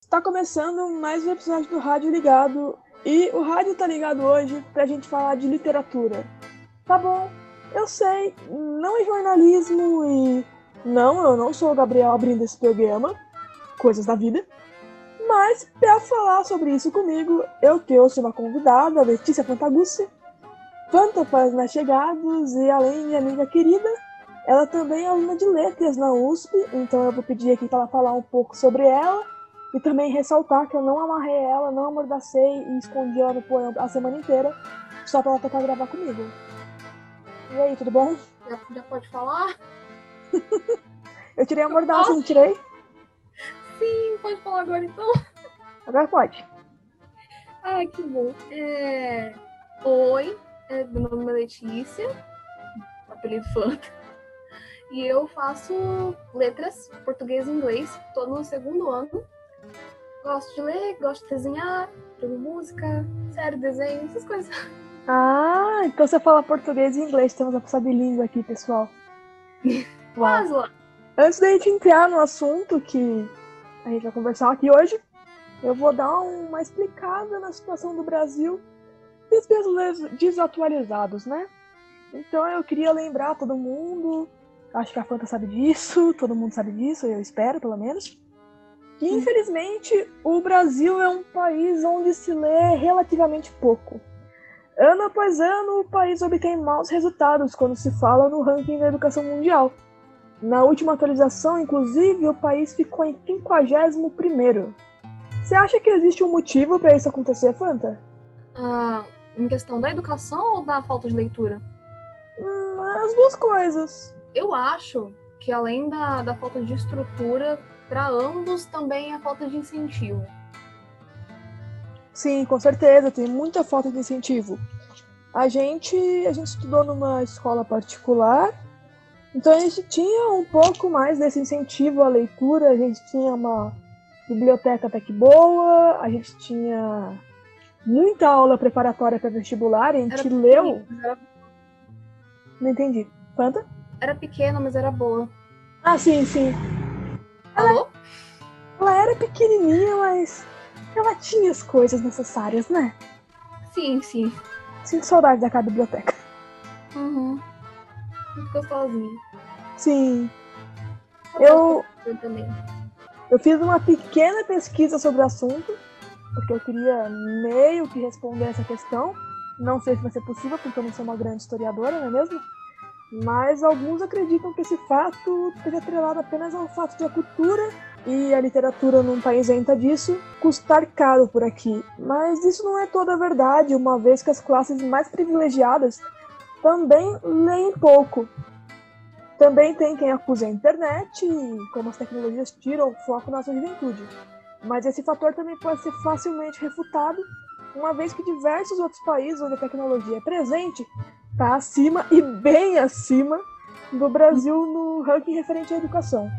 Está começando mais um episódio do Rádio Ligado e o rádio tá ligado hoje pra gente falar de literatura. Tá bom, eu sei, não é jornalismo e não, eu não sou o Gabriel abrindo esse programa, coisas da vida. Mas para falar sobre isso comigo, eu trouxe uma convidada, Letícia Fantagucci, Fanta os mais chegados e além de amiga querida, ela também é aluna de letras na USP, então eu vou pedir aqui para ela falar um pouco sobre ela e também ressaltar que eu não amarrei ela, não amordacei e escondi ela no poema a semana inteira, só para ela tocar gravar comigo. E aí, tudo bom? Já, já pode falar? eu tirei a mordaça, não tirei? Sim, pode falar agora então. Agora pode. Ai, que bom. É... Oi, é, meu nome é Letícia, apelido Fanta. E eu faço letras, português e inglês, tô no segundo ano. Gosto de ler, gosto de desenhar, jogo música, série, desenho, essas coisas. Ah, então você fala português e inglês, temos a pessoa bilíngue aqui, pessoal. Mas lá. Antes da gente entrar no assunto que a gente vai conversar aqui hoje, eu vou dar uma explicada na situação do Brasil e os brasileiros desatualizados, né? Então eu queria lembrar todo mundo, acho que a Fanta sabe disso, todo mundo sabe disso, eu espero pelo menos, que infelizmente o Brasil é um país onde se lê relativamente pouco. Ano após ano, o país obtém maus resultados quando se fala no ranking da educação mundial. Na última atualização, inclusive, o país ficou em 51. Você acha que existe um motivo para isso acontecer, Fanta? Ah, em questão da educação ou da falta de leitura? Hum, as duas coisas. Eu acho que além da, da falta de estrutura, para ambos também a falta de incentivo. Sim, com certeza, tem muita falta de incentivo. A gente, a gente estudou numa escola particular, então a gente tinha um pouco mais desse incentivo à leitura, a gente tinha uma biblioteca até que boa, a gente tinha muita aula preparatória para vestibular, a gente Era leu. Era, Não entendi. Quanta? Era pequena, mas era boa. Ah, sim, sim. Alô? Ela era pequenininha, mas ela tinha as coisas necessárias, né? Sim, sim. Sinto saudade daquela biblioteca. Uhum. Muito gostosinho. Sim. Eu, Eu também. eu fiz uma pequena pesquisa sobre o assunto, porque eu queria meio que responder essa questão. Não sei se vai ser possível, porque eu não sou uma grande historiadora, não é mesmo? Mas alguns acreditam que esse fato esteja atrelado apenas ao fato de a cultura e a literatura num país isenta disso custar caro por aqui. Mas isso não é toda a verdade, uma vez que as classes mais privilegiadas também leem pouco. Também tem quem acusa a internet e como as tecnologias tiram o foco na sua juventude. Mas esse fator também pode ser facilmente refutado, uma vez que diversos outros países onde a tecnologia é presente está acima e bem acima do Brasil no ranking referente à educação.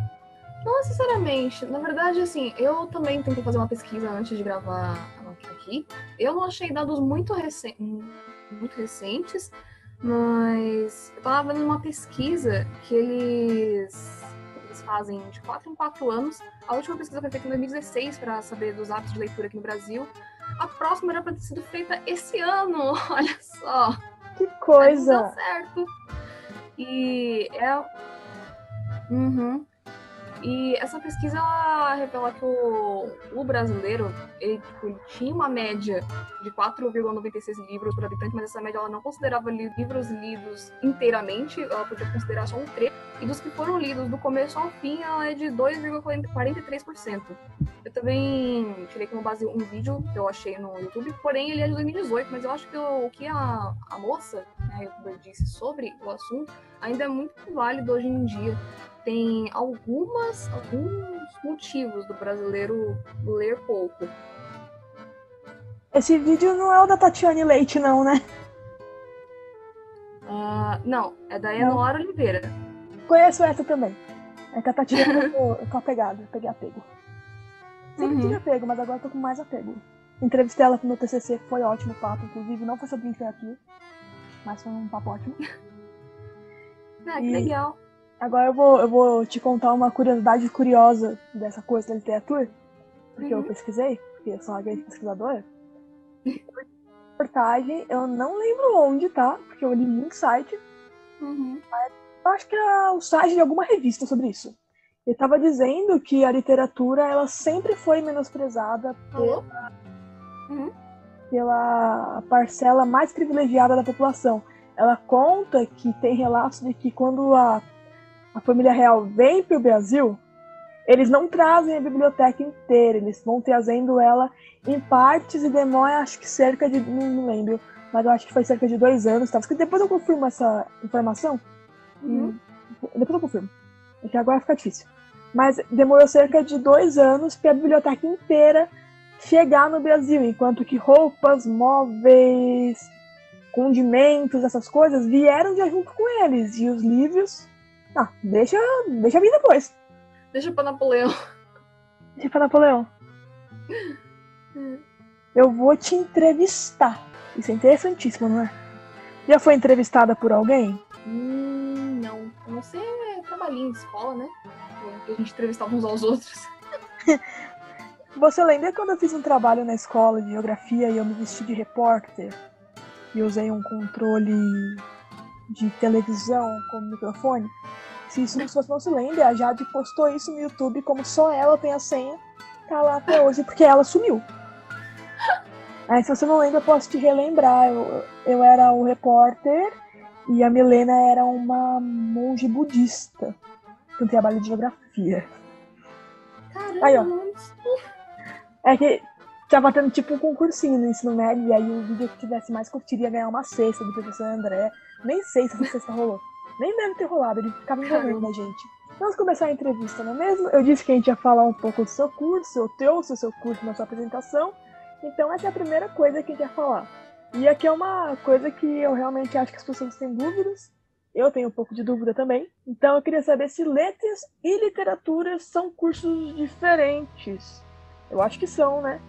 Não necessariamente. Na verdade, assim, eu também tentei fazer uma pesquisa antes de gravar aqui. Eu não achei dados muito, recen muito recentes, mas eu tava vendo uma pesquisa que eles, eles fazem de 4 em 4 anos. A última pesquisa foi feita em 2016 para saber dos hábitos de leitura aqui no Brasil. A próxima era para ter sido feita esse ano, olha só. Que Mas coisa! deu certo. E é. Uhum. E essa pesquisa ela revela que o, o brasileiro ele, ele tinha uma média de 4,96 livros por habitante, mas essa média ela não considerava li- livros lidos inteiramente, ela podia considerar só um trecho. E dos que foram lidos do começo ao fim, ela é de 2,43%. Eu também tirei como base um vídeo que eu achei no YouTube, porém ele é de 2018, mas eu acho que o, o que a, a moça, né, disse sobre o assunto ainda é muito válido hoje em dia. Tem algumas, alguns motivos do brasileiro ler pouco. Esse vídeo não é o da Tatiane Leite, não, né? Ah, não, é da. Enora Oliveira. Conheço essa também. É que a Tatiana eu tô, eu tô apegada, peguei apego. Sempre Uhum. tive apego, mas agora tô com mais apego. Entrevistei ela pro meu TCC, foi ótimo o papo, inclusive não foi sobre literatura, mas foi um papo ótimo. Ah, que E- legal. Agora eu vou, eu vou te contar uma curiosidade curiosa dessa coisa da literatura, porque Uhum. eu pesquisei, porque eu sou uma grande pesquisadora. Reportagem, eu não lembro onde tá, porque eu li muito site. Uhum. Eu acho que é o site de alguma revista sobre isso. Ele estava dizendo que a literatura ela sempre foi menosprezada Alô? pela parcela mais privilegiada da população. Ela conta que tem relatos de que quando a, a família real vem para o Brasil, eles não trazem a biblioteca inteira, eles vão trazendo ela em partes e demora, acho que cerca de. Não, lembro, mas eu acho que foi cerca de dois anos. Tá? Porque depois eu confirmo essa informação. Uhum. Depois eu confirmo. É que agora fica difícil. Mas demorou cerca de dois anos para a biblioteca inteira chegar no Brasil, enquanto que roupas, móveis, condimentos, essas coisas vieram já junto com eles. E os livros. Ah, deixa, deixa vir depois. Deixa pra Napoleão. Deixa pra Napoleão. Eu vou te entrevistar. Isso é interessantíssimo, não é? Já foi entrevistada por alguém? Hum, não. A não ser trabalhinho de escola, né? Que a gente entrevistava uns aos outros. Você lembra quando eu fiz um trabalho na escola de geografia e eu me vesti de repórter? E usei um controle de televisão como microfone? Se isso não fosse não se lembra, a Jade postou isso no YouTube como só ela tem a senha. Tá lá até hoje porque ela sumiu. Aí se você não lembra, eu posso te relembrar. Eu, eu era o repórter e a Milena era uma monge budista. Um trabalho de geografia. Caramba, Aí, ó. É que tava tendo tipo um concursinho no ensino médio, e aí o vídeo que tivesse mais curtido ia ganhar uma cesta do professor André. Nem sei se essa cesta rolou. Nem deve ter rolado, ele ficava Caramba. a gente. Vamos começar a entrevista, não é mesmo? Eu disse que a gente ia falar um pouco do seu curso, eu trouxe o seu curso na sua apresentação. Então essa é a primeira coisa que a gente vai falar. E aqui é uma coisa que eu realmente acho que as pessoas têm dúvidas. Eu tenho um pouco de dúvida também. Então eu queria saber se letras e literatura são cursos diferentes. Eu acho que são, né?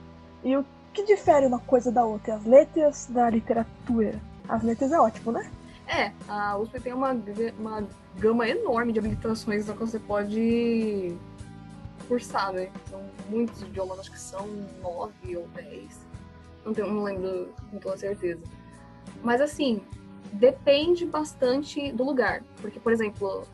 E o que difere uma coisa da outra? As letras da literatura. As letras é ótimo, né? É, a USP tem uma, uma gama enorme de habilitações que você pode cursar, né? São muitos idiomas, acho que são nove ou dez. Não, tenho, não lembro com toda certeza. Mas assim, depende bastante do lugar. Porque, por exemplo,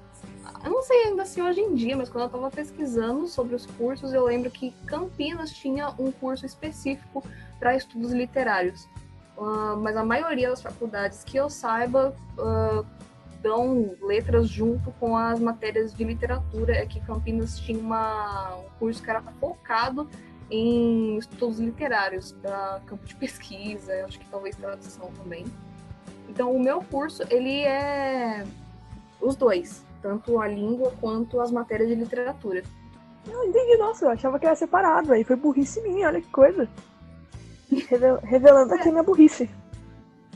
eu não sei ainda se hoje em dia, mas quando eu estava pesquisando sobre os cursos, eu lembro que Campinas tinha um curso específico para estudos literários. Ah, mas a maioria das faculdades que eu saiba ah, dão letras junto com as matérias de literatura. É que Campinas tinha uma, um curso que era focado em estudos literários, para campo de pesquisa, acho que talvez tradução também. Então, o meu curso, ele é os dois, tanto a língua quanto as matérias de literatura. Eu entendi, nossa, eu achava que era separado. Aí foi burrice minha, olha que coisa. Revel- Revelando aqui a minha burrice.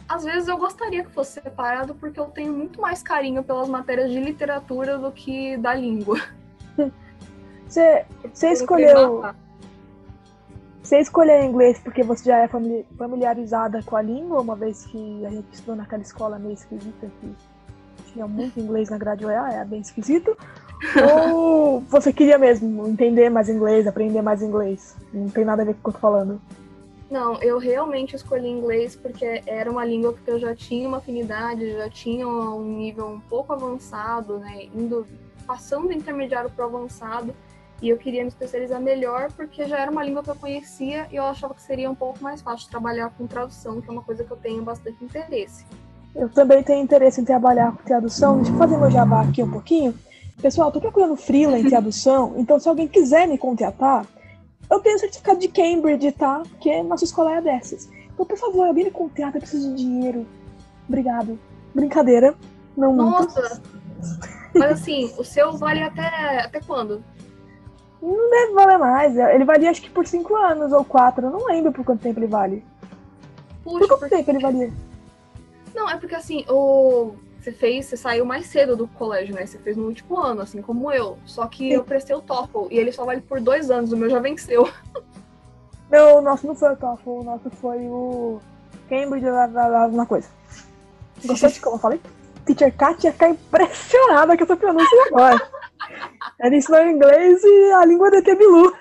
Às vezes eu gostaria que fosse separado porque eu tenho muito mais carinho pelas matérias de literatura do que da língua. Você, você escolheu. Você escolheu inglês porque você já é famili- familiarizada com a língua, uma vez que a gente estudou naquela escola meio esquisita que tinha muito inglês na grade OEA, é bem esquisito. Ou você queria mesmo entender mais inglês, aprender mais inglês? Não tem nada a ver com o que eu tô falando. Não, eu realmente escolhi inglês porque era uma língua que eu já tinha uma afinidade, já tinha um nível um pouco avançado, né? Indo, passando do intermediário para o avançado. E eu queria me especializar melhor porque já era uma língua que eu conhecia e eu achava que seria um pouco mais fácil trabalhar com tradução, que é uma coisa que eu tenho bastante interesse. Eu também tenho interesse em trabalhar com tradução. Deixa eu fazer meu jabá aqui um pouquinho. Pessoal, tô procurando freela em tradução, então se alguém quiser me contratar, eu tenho certificado de Cambridge, tá? Porque nossa escola é dessas. Então, por favor, alguém me contrata, eu preciso de dinheiro. Obrigado. Brincadeira. Não muito. Nossa! Mas assim, o seu vale até, até quando? Não deve valer mais. Ele valia acho que por 5 anos ou 4. Eu não lembro por quanto tempo ele vale. Por Puxa, quanto porque... tempo ele valia? Não, é porque assim, o... você fez, você saiu mais cedo do colégio, né? Você fez no último ano, assim como eu. Só que Sim. eu prestei o TOEFL e ele só vale por dois anos, o meu já venceu. Não, o nosso não foi o TOEFL, o nosso foi o Cambridge, lá, lá, lá, uma coisa. Gostou de como eu falei? teacher Kat ia ficar impressionada com essa pronúncia agora. Ela ensinou inglês e a língua de Tebilu.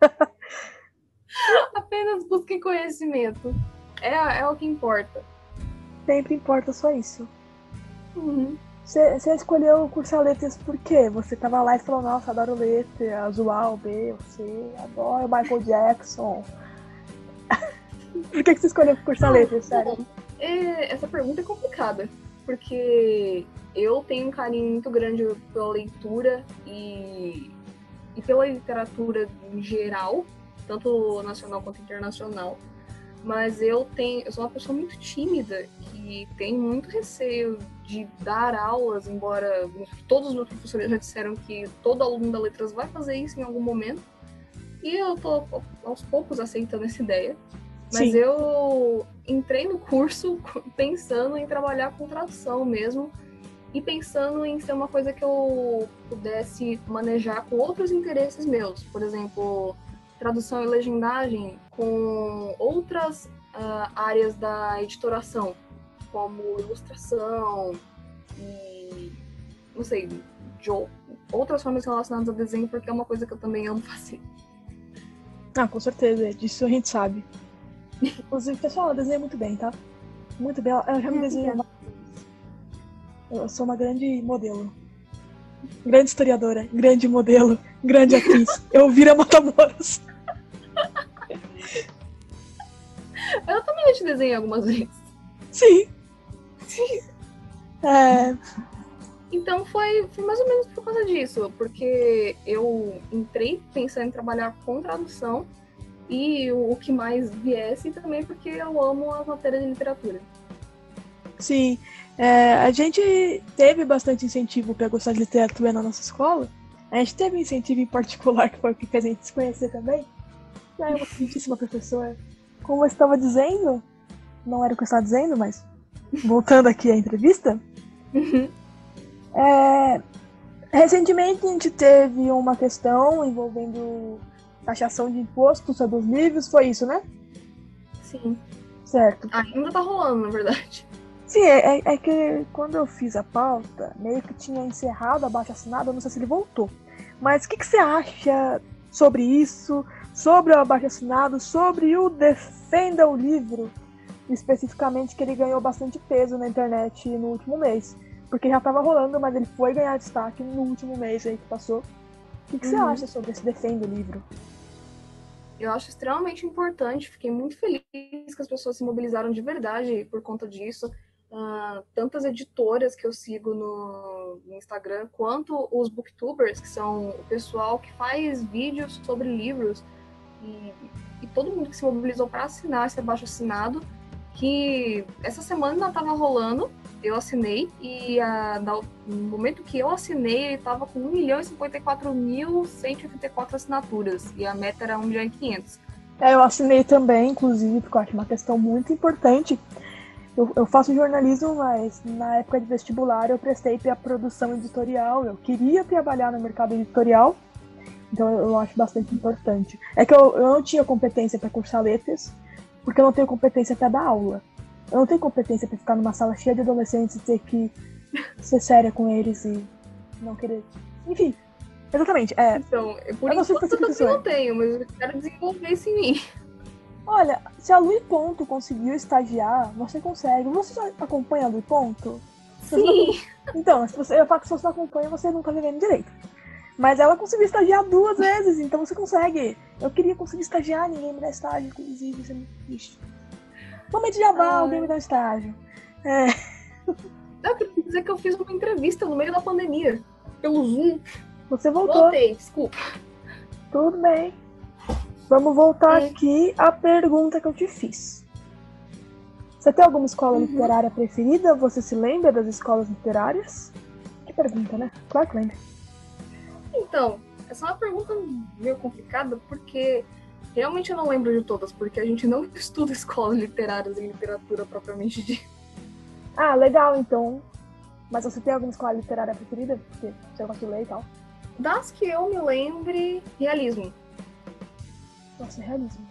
Apenas busque conhecimento. É, é o que importa. Sempre importa só isso. Uhum. Você você escolheu cursar letras por quê? Você tava lá e falou, nossa, adoro letras, uau, B, você adoro Michael Jackson. por que, que você escolheu cursar letras, sério? é, essa pergunta é complicada, porque eu tenho um carinho muito grande pela leitura e, e pela literatura em geral, tanto nacional quanto internacional. Mas eu tenho, eu sou uma pessoa muito tímida que tem muito receio de dar aulas, embora todos os meus professores já disseram que todo aluno da letras vai fazer isso em algum momento. E eu tô aos poucos aceitando essa ideia. Mas Sim. eu entrei no curso pensando em trabalhar com tradução mesmo e pensando em ser uma coisa que eu pudesse manejar com outros interesses meus. Por exemplo, tradução e legendagem com outras ah, áreas da editoração, como ilustração e, não sei, de ou- outras formas relacionadas a desenho, porque é uma coisa que eu também amo fazer. Ah, com certeza, disso a gente sabe. Inclusive, pessoal, ela desenha muito bem, tá? Muito bem, ela já me É, obrigada. Eu sou uma grande modelo. Grande historiadora, grande modelo, grande atriz. Eu vira Matamoros. Eu também já te desenhei algumas vezes. Sim. É, Então foi, foi mais ou menos por causa disso, porque eu entrei pensando em trabalhar com tradução e o, o que mais viesse também porque eu amo as matérias de literatura. sim. É, a gente teve bastante incentivo para gostar de literatura na nossa escola. A gente teve um incentivo em particular, que foi o que fez a gente se conhecer também. Aí, uma queridíssima professora. Como eu estava dizendo, não era o que eu estava dizendo, mas voltando aqui à entrevista, É, recentemente a gente teve uma questão envolvendo taxação de imposto sobre os livros, foi isso, né? Sim. Certo. Ainda tá rolando, na verdade. Sim, é, é- é que quando eu fiz a pauta, meio que tinha encerrado a baixa assinada, não sei se ele voltou. Mas o que, que você acha sobre isso, sobre o abaixo assinado, sobre o Defenda o Livro, especificamente que ele ganhou bastante peso na internet no último mês? Porque já estava rolando, mas ele foi ganhar destaque no último mês aí que passou. O que, que você Uhum. acha sobre esse Defenda o Livro? Eu acho extremamente importante, fiquei muito feliz que as pessoas se mobilizaram de verdade por conta disso. Ah, tantas editoras que eu sigo no, no Instagram, quanto os booktubers, que são o pessoal que faz vídeos sobre livros, e, e todo mundo que se mobilizou para assinar esse abaixo assinado, que essa semana estava rolando, eu assinei, e na- no momento que eu assinei, ele estava com 1 milhão e 54 mil 184 assinaturas, e a meta era 1 milhão e 500. É, eu assinei também, inclusive, porque eu acho uma questão muito importante. Eu, eu faço jornalismo, mas na época de vestibular eu prestei para produção editorial. Eu queria trabalhar no mercado editorial, então eu acho bastante importante. É que eu, eu não tinha competência para cursar letras, porque eu não tenho competência para dar aula. Eu não tenho competência para ficar numa sala cheia de adolescentes e ter que ser séria com eles e não querer. Enfim, exatamente. É, Então, eu- por Eu não sei enquanto se eu também não tenho, mas eu quero desenvolver isso em mim. Olha, se a Lui Ponto conseguiu estagiar, você consegue. Você acompanha a Lui Ponto? Sim. Então, se você, eu falo que se você não acompanha, você não tá vivendo direito. Mas ela conseguiu estagiar duas vezes, então você consegue. Eu queria conseguir estagiar, ninguém me dá estágio, inclusive, isso é muito triste. Momento de jabá, Ai. alguém me dá estágio. É, Eu queria dizer que eu fiz uma entrevista no meio da pandemia, pelo Zoom. você voltou, Voltei, desculpa. tudo bem. Vamos voltar É. aqui à pergunta que eu te fiz. Você tem alguma escola Uhum. literária preferida? Você se lembra das escolas literárias? Que pergunta, né? Claro que lembra. Então, essa é uma pergunta meio complicada, porque realmente eu não lembro de todas, porque a gente não estuda escolas literárias em literatura propriamente dita. Ah, legal, então. Mas você tem alguma escola literária preferida? Porque você gosta de ler e tal. Das que eu me lembre, realismo. Nossa, realismo.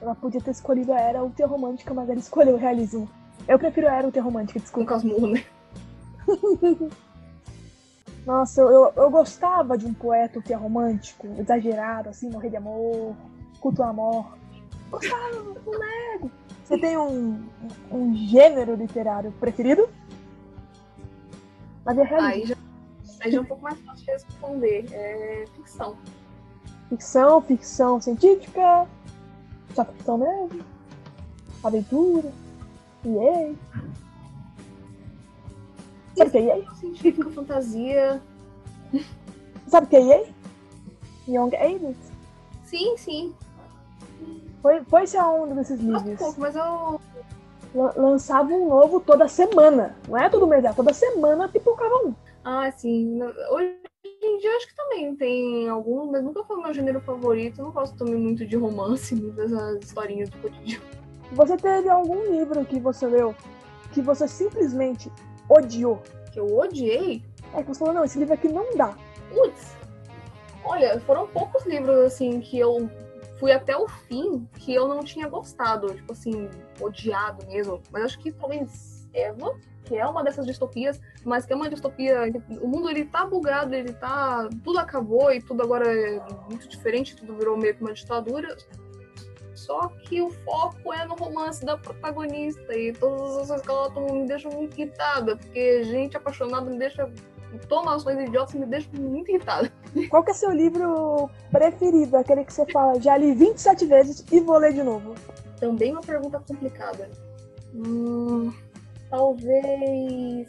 Ela podia ter escolhido a era ultra romântica, mas ela escolheu o realismo. Eu prefiro a Eros romântica, Com desculpa. Casmurro, né? Nossa, eu, eu, gostava de um poeta que é romântico, exagerado, assim, morrer de amor, culto à morte. Gostava, não nego. Você tem um, um gênero literário preferido? Mas é. Aí já, aí já é um pouco mais fácil de responder. É ficção. Ficção, ficção científica, só ficção mesmo, aventura, EA. Sabe o que é EA? Científica, fantasia. Sabe o que é EA? Young Adult. Sim, sim. Foi, foi esse a onda desses um livros. pouco, mas eu. Lan- Lançava um novo toda semana. Não é todo mês, é toda semana pipocava um. Ah, sim. Hoje em dia eu acho que também tem alguns, mas nunca foi o meu gênero favorito. Eu não gosto também muito de romance, dessas historinhas do cotidiano. Você teve algum livro que você leu que você simplesmente odiou? Que eu odiei. É que você falou, não, esse livro aqui não dá. Putz. Olha, foram poucos livros assim que eu fui até o fim que eu não tinha gostado, tipo assim, odiado mesmo. Mas acho que talvez Eva, que é uma dessas distopias, mas que é uma distopia. O mundo ele tá bugado, ele tá. Tudo acabou e tudo agora é muito diferente, tudo virou meio que uma ditadura. Só que o foco é no romance da protagonista e todas as coisas que ela toma me deixam muito irritada, porque gente apaixonada me deixa. Toma ações idiotas me deixa muito irritada. Qual que é seu livro preferido? Aquele que você fala, já li 27 vezes e vou ler de novo. Também uma pergunta complicada. Hum, talvez.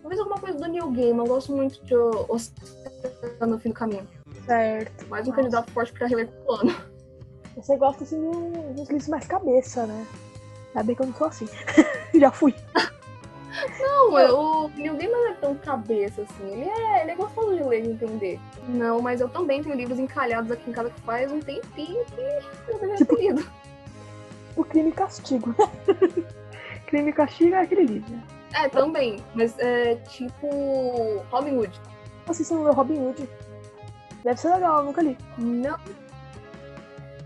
Talvez alguma coisa do New Game. Eu gosto muito de O Oceano no Fim do Caminho. Certo. Mais um Nossa. candidato forte pra reler pro ano. Você gosta assim de um- uns livros mais cabeça, né? Ainda bem que eu não sou assim. já fui. Não, eu- o New Game não é tão cabeça assim. Ele é, ele é gostoso de ler e entender. Não, mas eu também tenho livros encalhados aqui em casa que faz um tempinho que eu deveria Tipo- ter lido. O Crime e Castigo. Crime e Castigo é aquele livro. É, também. Mas é tipo Robin Hood. Você não leu Robin Hood? Deve ser legal, eu nunca li. Não.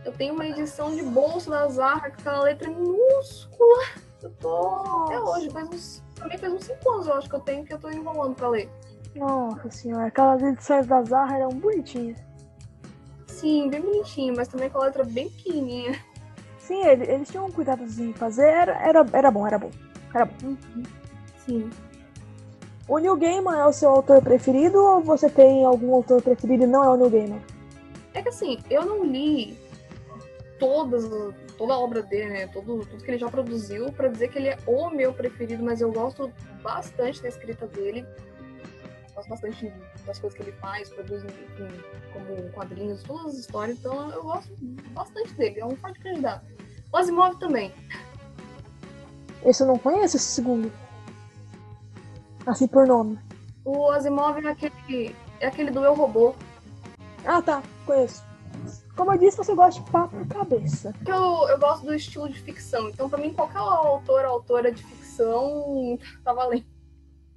Eu tenho uma edição de bolso da Zara com aquela letra minúscula. Eu tô até hoje, faz uns. Também faz uns 5 anos eu acho que eu tenho que eu tô enrolando pra ler. Nossa senhora, aquelas edições da Zara eram bonitinhas. Sim, bem bonitinho, mas também com a letra bem pequenininha. Sim, ele- eles tinham um cuidadozinho em fazer, era, era, era bom, era bom. Era bom. Sim. O Neil Gaiman é o seu autor preferido ou você tem algum autor preferido e não é o Neil Gaiman? É que assim, eu não li todas, toda a obra dele, né? Todo, tudo que ele já produziu, pra dizer que ele é o meu preferido, mas eu gosto bastante da escrita dele. Gosto bastante das coisas que ele faz, produz enfim, como quadrinhos, todas as histórias, então eu gosto bastante dele, é um forte candidato. O Asimov também. Esse eu não conheço, esse segundo. Assim por nome. O Asimov é aquele, é aquele do Eu Robô, Ah, tá, conheço. Como eu disse, você gosta de papo cabeça. eu, eu gosto do estilo de ficção, então pra mim qualquer autor ou autora de ficção tá valendo.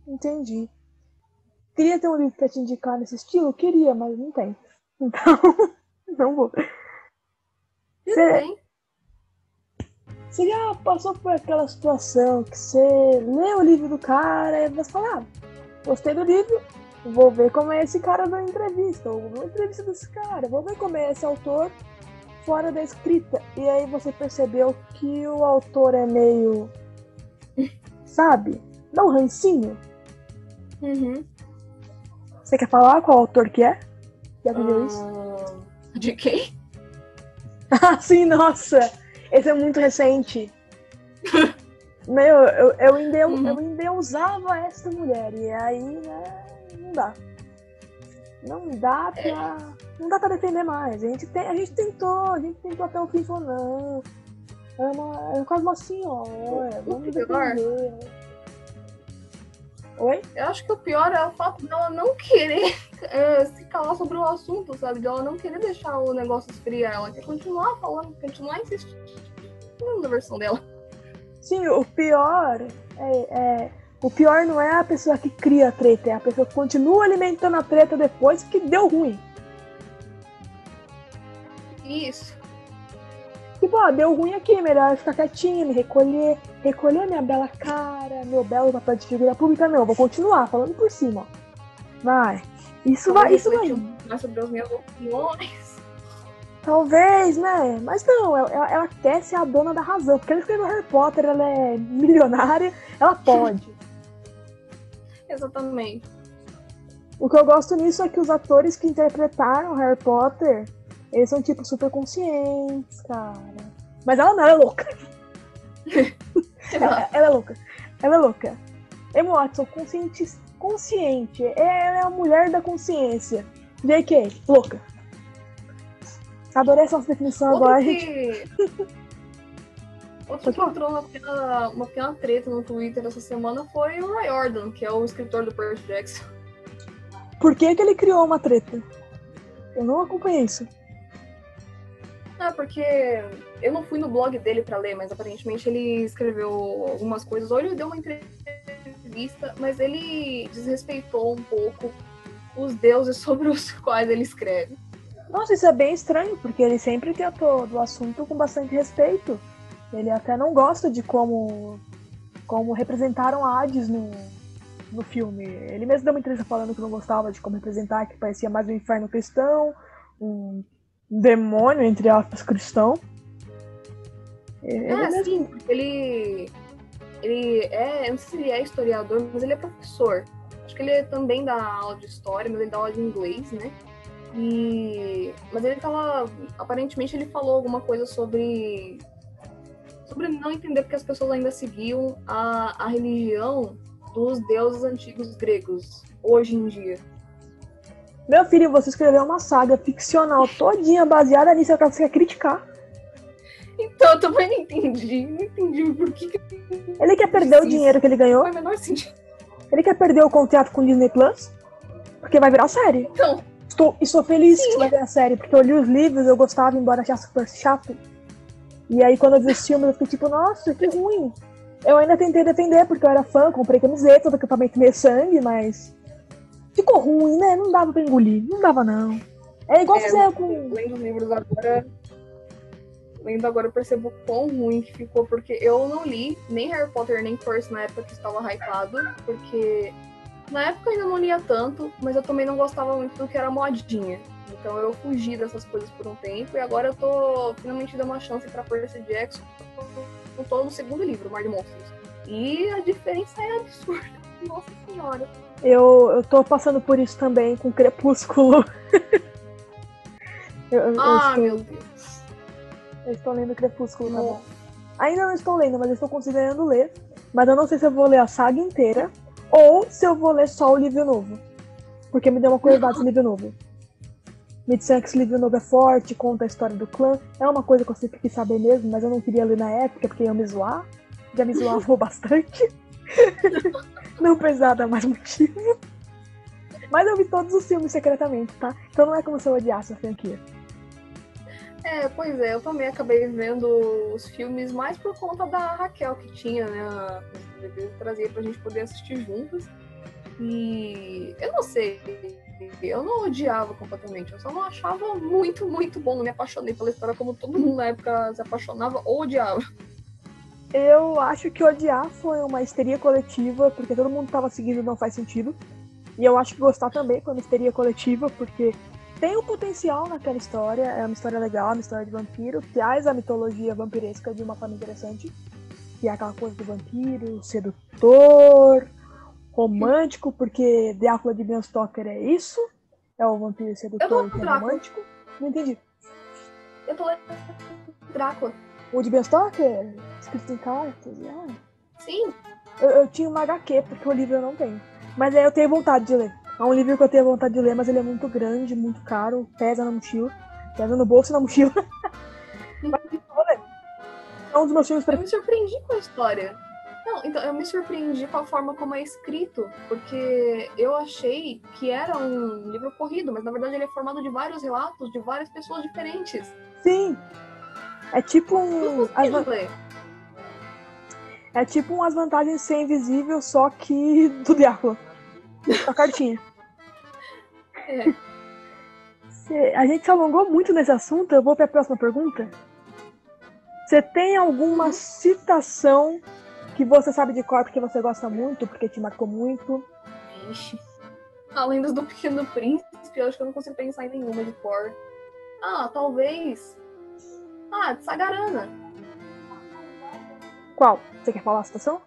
Entendi. Queria ter um livro pra te indicar nesse estilo? Queria, mas não tem. Então, não vou. Tudo Cê- bem. Você já passou por aquela situação que você lê o livro do cara e você fala, ah, gostei do livro, vou ver como é esse cara na entrevista, ou vou ver a entrevista desse cara, vou ver como é esse autor fora da escrita. E aí você percebeu que o autor é meio. Sabe? Dá um rancinho. Uhum. Você quer falar qual autor que é? Já viu isso? De quem? Ah, sim, nossa! Esse é muito recente. Meu, eu, eu, endeu, Uhum. eu endeusava essa mulher. E aí, né, dá. Não dá pra. Não dá pra defender mais. A gente, tem, a gente tentou, a gente tentou até o fim falou, não. É, uma, é quase uma senhora, O vamos pior- defender. Oi? Eu acho que o pior é o fato dela não querer é, se calar sobre o assunto, sabe? De ela não querer deixar o negócio esfriar. Ela quer continuar falando, continuar insistindo na versão dela. Sim, o pior é, é- O pior não é a pessoa que cria a treta, é a pessoa que continua alimentando a treta depois que deu ruim. Isso. Tipo ó, deu ruim aqui, melhor ficar quietinha, me recolher, recolher minha bela cara, meu belo papel de figura pública, não, vou continuar falando por cima, ó. Vai. Isso vai, isso vai. Mais sobre as minhas opiniões. Talvez, né? Mas não, ela, ela, quer ser a dona da razão, porque ela escreveu Harry Potter, ela é milionária, ela pode. Exatamente. O que eu gosto nisso é que os atores que interpretaram Harry Potter, eles são, tipo, super conscientes, cara. Mas ela não, ela é louca. ela, ela, é louca. Ela é louca. Emma Watson, consciente, consciente. Ela é a mulher da consciência. J.K., louca. Adorei essa definição Outro agora, que... gente. Outro que entrou uma pequena, uma pequena treta no Twitter essa semana foi o Ray Jordan, que é o escritor do Percy Jackson. Por que, que ele criou uma treta? Eu não acompanhei isso. É, porque eu não fui no blog dele para ler, mas aparentemente ele escreveu algumas coisas, ou ele deu uma entrevista, mas ele desrespeitou um pouco os deuses sobre os quais ele escreve. Nossa, isso é bem estranho, porque ele sempre tratou do assunto com bastante respeito. Ele até não gosta de como, como representaram Hades no, no filme. Ele mesmo deu uma entrevista falando que não gostava de como representar, que parecia mais um inferno cristão, um demônio, entre aspas, cristão. Ele é, mesmo... sim, ele. Ele é. Eu não sei se ele é historiador, mas ele é professor. Acho que ele também dá aula de história, mas ele dá aula de inglês, né? E. Mas ele tava. Aparentemente ele falou alguma coisa sobre. Sobre não entender porque as pessoas ainda seguiam a, a religião dos deuses antigos gregos, hoje em dia. Meu filho, você escreveu uma saga ficcional todinha baseada nisso, que você criticar. Então, eu também não entendi. Não entendi por que. Ele quer perder o dinheiro que ele ganhou. Foi menor sentido. Ele quer perder o contrato com o Disney Plus. Porque vai virar série. Então. Estou, estou feliz Sim. que vai virar série, porque eu li os livros, eu gostava, embora achasse super chato. E aí, quando eu vi os filmes, eu fiquei tipo, nossa, que ruim. Eu ainda tentei defender, porque eu era fã, comprei camiseta do acampamento meio sangue, mas ficou ruim, né? Não dava pra engolir. Não dava, não. É igual é, fazer com. Lendo os livros agora. Lendo agora eu percebo quão ruim que ficou, porque eu não li nem Harry Potter nem Curse na época que estava hypado, porque na época eu ainda não lia tanto, mas eu também não gostava muito do que era modinha. Então eu fugi dessas coisas por um tempo e agora eu tô finalmente dando uma chance pra Percy Jackson. Eu tô no segundo livro, Mar de Monstros. E a diferença é absurda. Nossa senhora. Eu, eu tô passando por isso também com Crepúsculo. eu, ah, eu estou, meu Deus. Eu estou lendo Crepúsculo, tá bom? Ainda não estou lendo, mas estou considerando ler. Mas eu não sei se eu vou ler a saga inteira ou se eu vou ler só o livro novo. Porque me deu uma curiosidade esse livro novo. Me disseram que esse livro novo é forte, conta a história do clã. É uma coisa que eu sempre quis saber mesmo, mas eu não queria ler na época porque ia me zoar. Já me zoavam bastante. não precisava dar mais motivo. Mas eu vi todos os filmes secretamente, tá? Então não é como se eu odiasse a franquia. É, pois é, eu também acabei vendo os filmes mais por conta da Raquel que tinha, né? Trazia pra gente poder assistir juntos. E eu não sei, eu não odiava completamente, eu só não achava muito, muito bom. Não me apaixonei pela história como todo mundo na época se apaixonava ou odiava. Eu acho que odiar foi uma histeria coletiva, porque todo mundo tava seguindo não faz sentido. E eu acho que gostar também foi uma histeria coletiva, porque tem um potencial naquela história, é uma história legal, uma história de vampiro, traz a mitologia vampiresca de uma forma interessante, que é aquela coisa do vampiro, sedutor, romântico, porque Drácula de Bram Stoker é isso? É o vampiro sedutor que é romântico? Não entendi. Eu tô lendo Drácula. O de Bram Stoker? Escrito em cartas? Ah. Sim. Eu, eu, tinha uma HQ, porque o livro eu não tenho. Mas aí eu tenho vontade de ler. É um livro que eu tenho vontade de ler, mas ele é muito grande, muito caro, pesa na mochila. Pesa no bolso e na mochila. mas eu vou ler. É um dos meus filmes preferidos. Eu me surpreendi com a história. Não, então eu me surpreendi com a forma como é escrito, porque eu achei que era um livro corrido, mas na verdade ele é formado de vários relatos de várias pessoas diferentes. Sim. É tipo um. As... É tipo umas vantagens ser invisível, só que do diabo. A cartinha. É. A gente se alongou muito nesse assunto. Eu vou para a próxima pergunta. Você tem alguma citação que você sabe de cor porque você gosta muito, porque te marcou muito? Ixi. Além dos do Pequeno Príncipe, eu acho que eu não consigo pensar em nenhuma de cor. Ah, talvez. Ah, de Sagarana. Qual? Você quer falar a citação?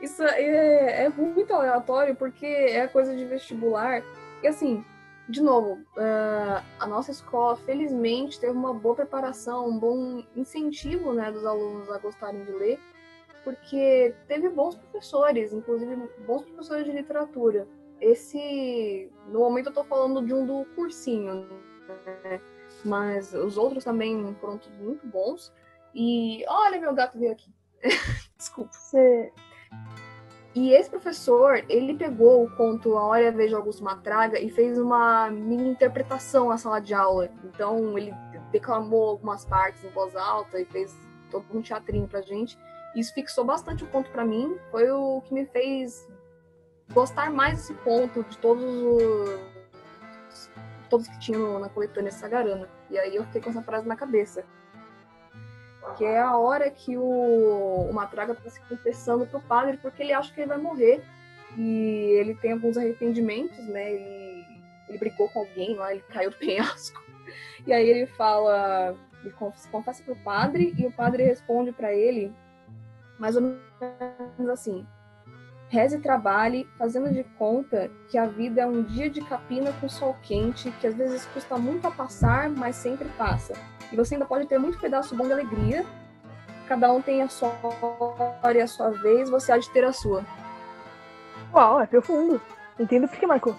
Isso é, é muito aleatório porque é coisa de vestibular. E assim, de novo, uh, a nossa escola, felizmente, teve uma boa preparação, um bom incentivo né, dos alunos a gostarem de ler, porque teve bons professores, inclusive bons professores de literatura. Esse, no momento, eu estou falando de um do cursinho, né? mas os outros também foram todos muito bons. E olha, meu gato veio aqui. Desculpa. Você e esse professor, ele pegou o conto A Hora de Augusto Matraga e fez uma mini interpretação na sala de aula. Então, ele declamou algumas partes em voz alta e fez todo um teatrinho pra gente. Isso fixou bastante o conto para mim. Foi o que me fez gostar mais desse conto, de todos os. todos que tinham na coletânea Sagarana. E aí eu fiquei com essa frase na cabeça que é a hora que o, o Matraga está se confessando pro padre porque ele acha que ele vai morrer e ele tem alguns arrependimentos, né? Ele, ele brigou com alguém lá, ele caiu do penhasco. E aí ele fala, ele se confessa pro padre e o padre responde para ele mais ou menos assim: Reze e trabalhe, fazendo de conta que a vida é um dia de capina com sol quente, que às vezes custa muito a passar, mas sempre passa e você ainda pode ter muito pedaço bom de alegria. Cada um tem a sua hora e a sua vez, você há de ter a sua. Uau, é profundo. Entendo por que marcou.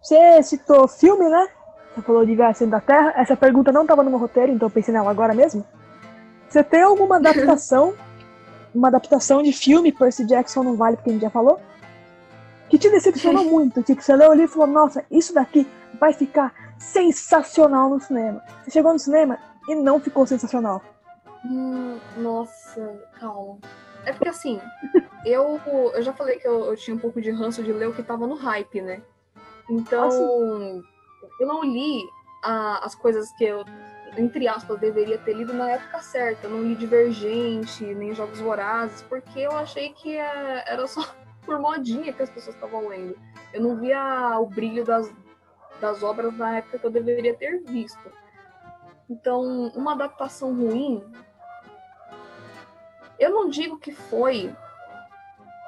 Você citou filme, né? Você falou de Viagem da Terra. Essa pergunta não estava no meu roteiro, então eu pensei nela agora mesmo. Você tem alguma adaptação, uma adaptação de filme Percy Jackson não vale porque a gente já falou? Que te decepcionou muito, tipo, você leu ali e falou, nossa, isso daqui vai ficar sensacional no cinema. Você chegou no cinema e não ficou sensacional. Hum, nossa, calma. É porque assim, eu, eu já falei que eu, eu, tinha um pouco de ranço de ler o que tava no hype, né? Então, ah, eu não li a, as coisas que eu, entre aspas, deveria ter lido na época certa. Eu não li Divergente, nem Jogos Vorazes, porque eu achei que é, era só por modinha que as pessoas estavam lendo. Eu não via o brilho das, das obras na época que eu deveria ter visto. Então, uma adaptação ruim, eu não digo que foi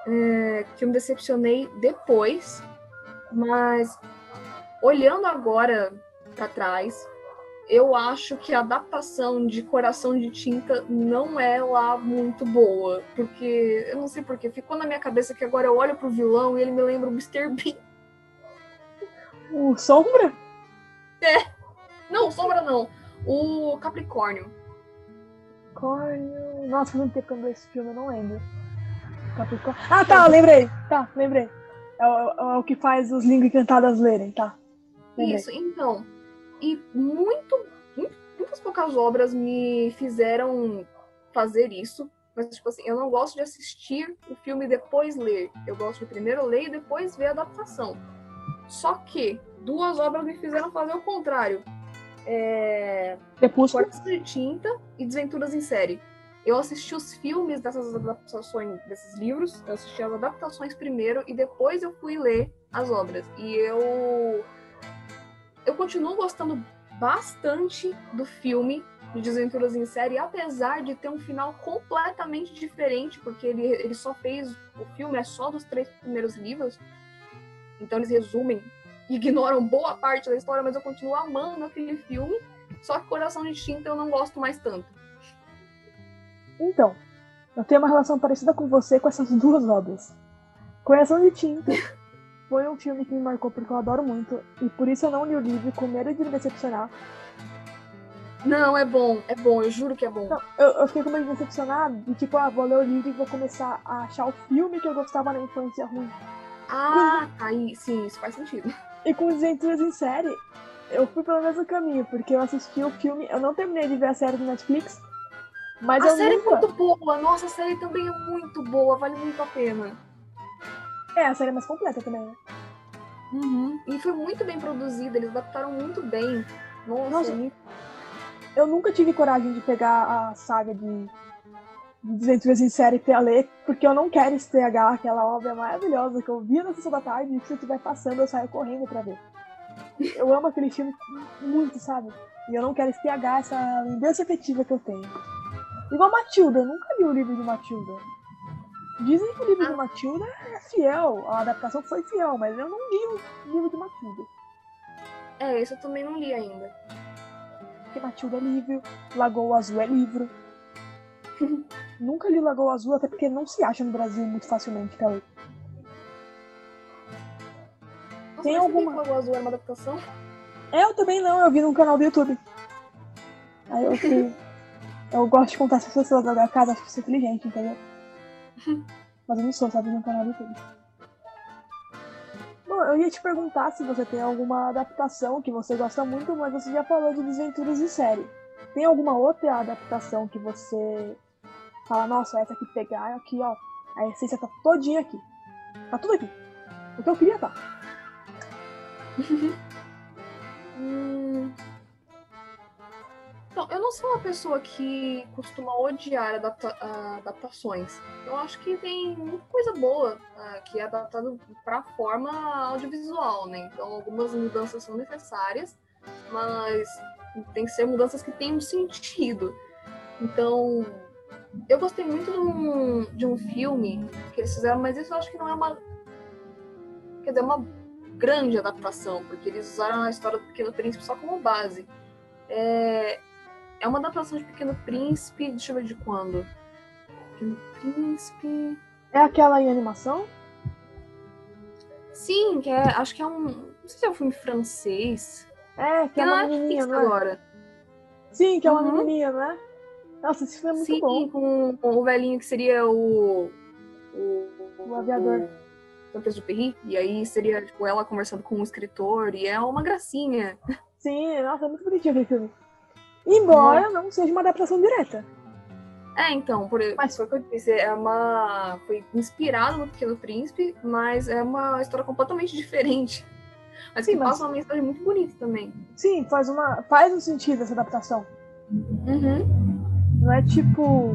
é, que eu me decepcionei depois, mas olhando agora para trás, eu acho que a adaptação de Coração de Tinta não é lá muito boa, porque eu não sei porque ficou na minha cabeça que agora eu olho pro vilão e ele me lembra o Mr. Bean. O Sombra? É. Não, Sombra não. O Capricórnio. Capricórnio. Nossa, faz muito tempo que eu esse filme, eu não lembro. Capricórnio. Ah, tá, lembrei. Tá, lembrei. É o, é o que faz os línguas encantadas lerem, tá. Lembrei. Isso, então. E muito, muitas poucas obras me fizeram fazer isso. Mas, tipo assim, eu não gosto de assistir o filme e depois ler. Eu gosto de primeiro ler e depois ver a adaptação. Só que duas obras me fizeram fazer o contrário. É... Cortes de Tinta e Desventuras em Série. Eu assisti os filmes dessas adaptações desses livros, eu assisti as adaptações primeiro e depois eu fui ler as obras. E eu eu continuo gostando bastante do filme de Desventuras em Série, apesar de ter um final completamente diferente, porque ele, ele só fez. O filme é só dos três primeiros livros. Então eles resumem e ignoram boa parte da história, mas eu continuo amando aquele filme. Só que Coração de Tinta eu não gosto mais tanto. Então, eu tenho uma relação parecida com você com essas duas obras. Coração de Tinta foi um filme que me marcou porque eu adoro muito e por isso eu não li o livro com medo de me decepcionar. Não, é bom, é bom, eu juro que é bom. Eu, eu, fiquei com medo de me decepcionar e tipo, ah, vou ler o livro e vou começar a achar o filme que eu gostava na infância ruim. Ah, tá aí, sim, isso faz sentido. E com Desventuras em Série, eu fui pelo mesmo caminho, porque eu assisti o filme, eu não terminei de ver a série do Netflix, mas a série nunca... é muito boa, nossa, a série também é muito boa, vale muito a pena. É, a série é mais completa também, né? Uhum. E foi muito bem produzido, eles adaptaram muito bem. Nossa, Nossa. muito- Eu nunca tive coragem de pegar a saga de, de Desventuras em Série pra ler, porque eu não quero estragar aquela obra maravilhosa que eu via na sessão da tarde e que se eu estiver passando eu saio correndo pra ver. Eu amo aquele filme muito, sabe? E eu não quero estragar essa lembrança afetiva que eu tenho. Igual Matilda, eu nunca li o livro de Matilda. Dizem que o livro de Matilda é fiel, a adaptação foi fiel, mas eu não li o livro de Matilda. É, esse eu também não li ainda. Porque Matilda é livro, Lagoa Azul é livro. Nunca li Lagoa Azul, até porque não se acha no Brasil muito facilmente pra ler. Nossa, Tem alguma- que Lagoa Azul era uma adaptação? Eu também não, eu vi num canal do YouTube. Aí eu fiquei. eu gosto de contar essas pessoas da minha casa, acho que sou inteligente, entendeu? Mas eu não sou, sabe, no canal do YouTube. Bom, eu ia te perguntar se você tem alguma adaptação que você gosta muito, mas você já falou de desventuras de série. Tem alguma outra adaptação que você fala, nossa, essa aqui pegar aqui, ó. A essência tá todinha aqui. Tá tudo aqui. O que eu queria tá. Hum... Então, eu não sou uma pessoa que costuma odiar adapta- adaptações. Eu acho que tem muita coisa boa ah, que é adaptada para a forma audiovisual, né? Então, algumas mudanças são necessárias, mas tem que ser mudanças que tenham sentido. Então, eu gostei muito de um, de um filme que eles fizeram, mas isso eu acho que não é uma. Quer dizer, uma grande adaptação, porque eles usaram a história do Pequeno Príncipe só como base. É, é uma adaptação de Pequeno Príncipe, deixa eu ver de quando. Pequeno Príncipe. É aquela em animação? Sim, que é, acho que é um. Não sei se é um filme francês. É, que é é uma menininha, Netflix não é? agora. Sim, que é uma Uhum. menininha, não é? Nossa, esse filme é muito Sim, bom. com, com o velhinho que seria o. O, O aviador. O Santos de Perry. E aí seria tipo, ela conversando com um escritor. E é uma gracinha. Sim, nossa, é muito bonitinho aquele filme. Embora não seja uma adaptação direta. É, então, por, mas foi o que eu disse, é uma. Foi inspirado no Pequeno Príncipe, mas é uma história completamente diferente. Mas Sim, que mas- passa uma mensagem muito bonita também. Sim, faz, uma, faz um sentido essa adaptação. Uhum. Não é tipo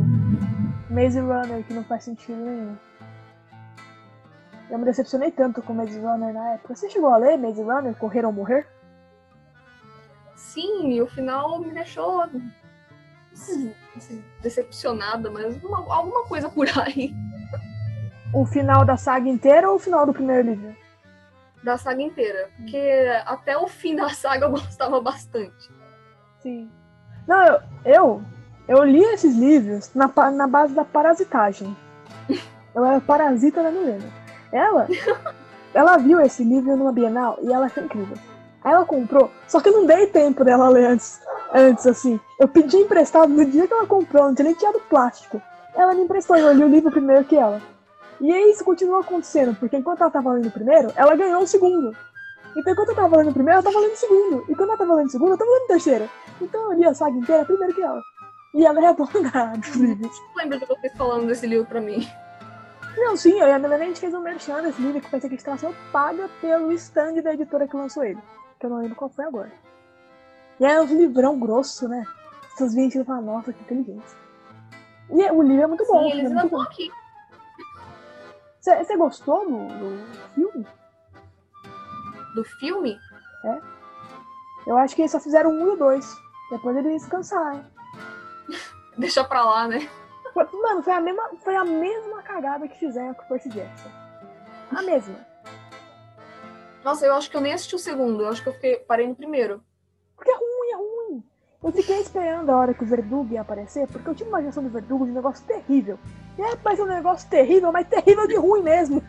Maze Runner que não faz sentido nenhum. Eu me decepcionei tanto com Maze Runner na época. Você chegou a ler Maze Runner, Correr ou Morrer? Sim, e o final me deixou assim, decepcionada, mas uma- alguma coisa por aí O final da saga inteira ou o final do primeiro livro? da saga inteira. Porque até o fim da saga eu gostava bastante. Sim. Não, eu, eu, eu li esses livros na, na base da parasitagem. Eu era parasita da Milena. Ela, ela viu esse livro numa Bienal e ela achou incrível. Aí ela comprou, só que eu não dei tempo dela ler antes, antes assim. Eu pedi emprestado no dia que ela comprou, não tinha nem tirado plástico. Ela me emprestou eu li o livro primeiro que ela. E aí isso continuou acontecendo, porque enquanto ela tava lendo o primeiro, ela ganhou o segundo. Então enquanto eu tava lendo o primeiro, ela tava lendo o segundo. E quando ela tava lendo o segundo, eu tava lendo o terceiro. Então eu li a saga inteira primeiro que ela. E ela é a dona dos livros. Eu lembro de vocês falando desse livro pra mim. Não, sim, eu e a Melanie a gente fez um merchan desse livro que pensei que a gente paga pelo stand da editora que lançou ele. Que eu não lembro qual foi agora. E aí é um livrão grosso, né? Veem e falam, nossa, que inteligência. E o livro é muito bom. Sim, filme eles é muito bom. aqui. Você gostou do, do filme? Do filme? Eu acho que eles só fizeram um e o dois. Depois eles cansaram. Deixa pra lá, né? Mano, foi a mesma, foi a mesma cagada que fizeram com o Percy Jackson. A mesma. Nossa, eu acho que eu nem assisti o segundo. Eu acho que eu fiquei, parei no primeiro. Porque é ruim, é ruim. Eu fiquei esperando a hora que o Verdugo ia aparecer, porque eu tinha uma imaginação do Verdugo de um negócio terrível. E aí apareceu um negócio terrível, mas terrível de ruim mesmo.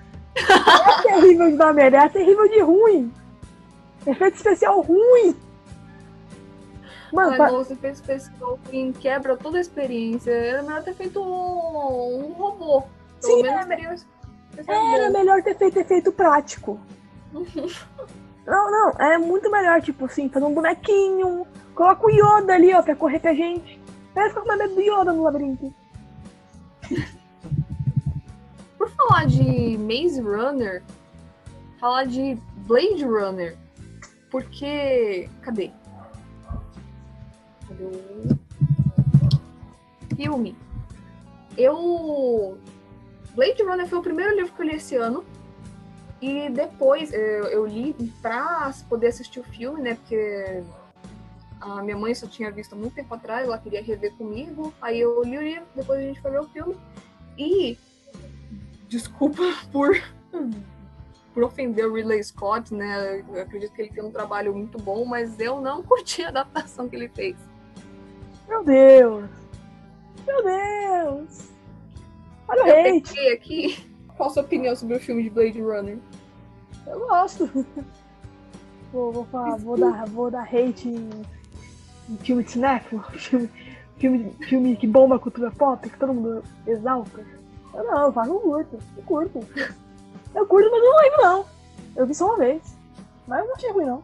Não é terrível de dar merda, é terrível de ruim. Efeito especial ruim. Mano, Ai, pa- não, você fez especial que quebra toda a experiência. Era melhor ter feito um, um robô. Sim, é- teria especial Era melhor ter feito efeito prático. Não, não, é muito melhor, tipo assim, fazer um bonequinho, coloca o Yoda ali, ó, pra correr com a gente. Aí fica com mais medo do Yoda no labirinto. Por falar de Maze Runner, falar de Blade Runner. Porque. Cadê? Cadê o. Filme. Eu. Blade Runner foi o primeiro livro que eu li esse ano. E depois eu, eu li pra poder assistir o filme, né? Porque a minha mãe só tinha visto há muito tempo atrás, ela queria rever comigo. Aí eu li o livro, depois a gente foi ver o filme. E. Desculpa por. Por ofender o Ridley Scott, né? Eu acredito que ele tem um trabalho muito bom, mas eu não curti a adaptação que ele fez. Meu Deus! Meu Deus! Olha o hate! aqui. Qual a sua opinião sobre o filme de Blade Runner? Eu gosto. Vou, vou, falar, vou, dar, vou dar hate em, em filme de cinéfilo, filme, filme, filme que bomba a cultura pop, que todo mundo exalta. Eu não, eu faço um curto. Eu curto. Eu curto, mas eu não lembro não. Eu vi só uma vez. Mas eu não achei ruim não.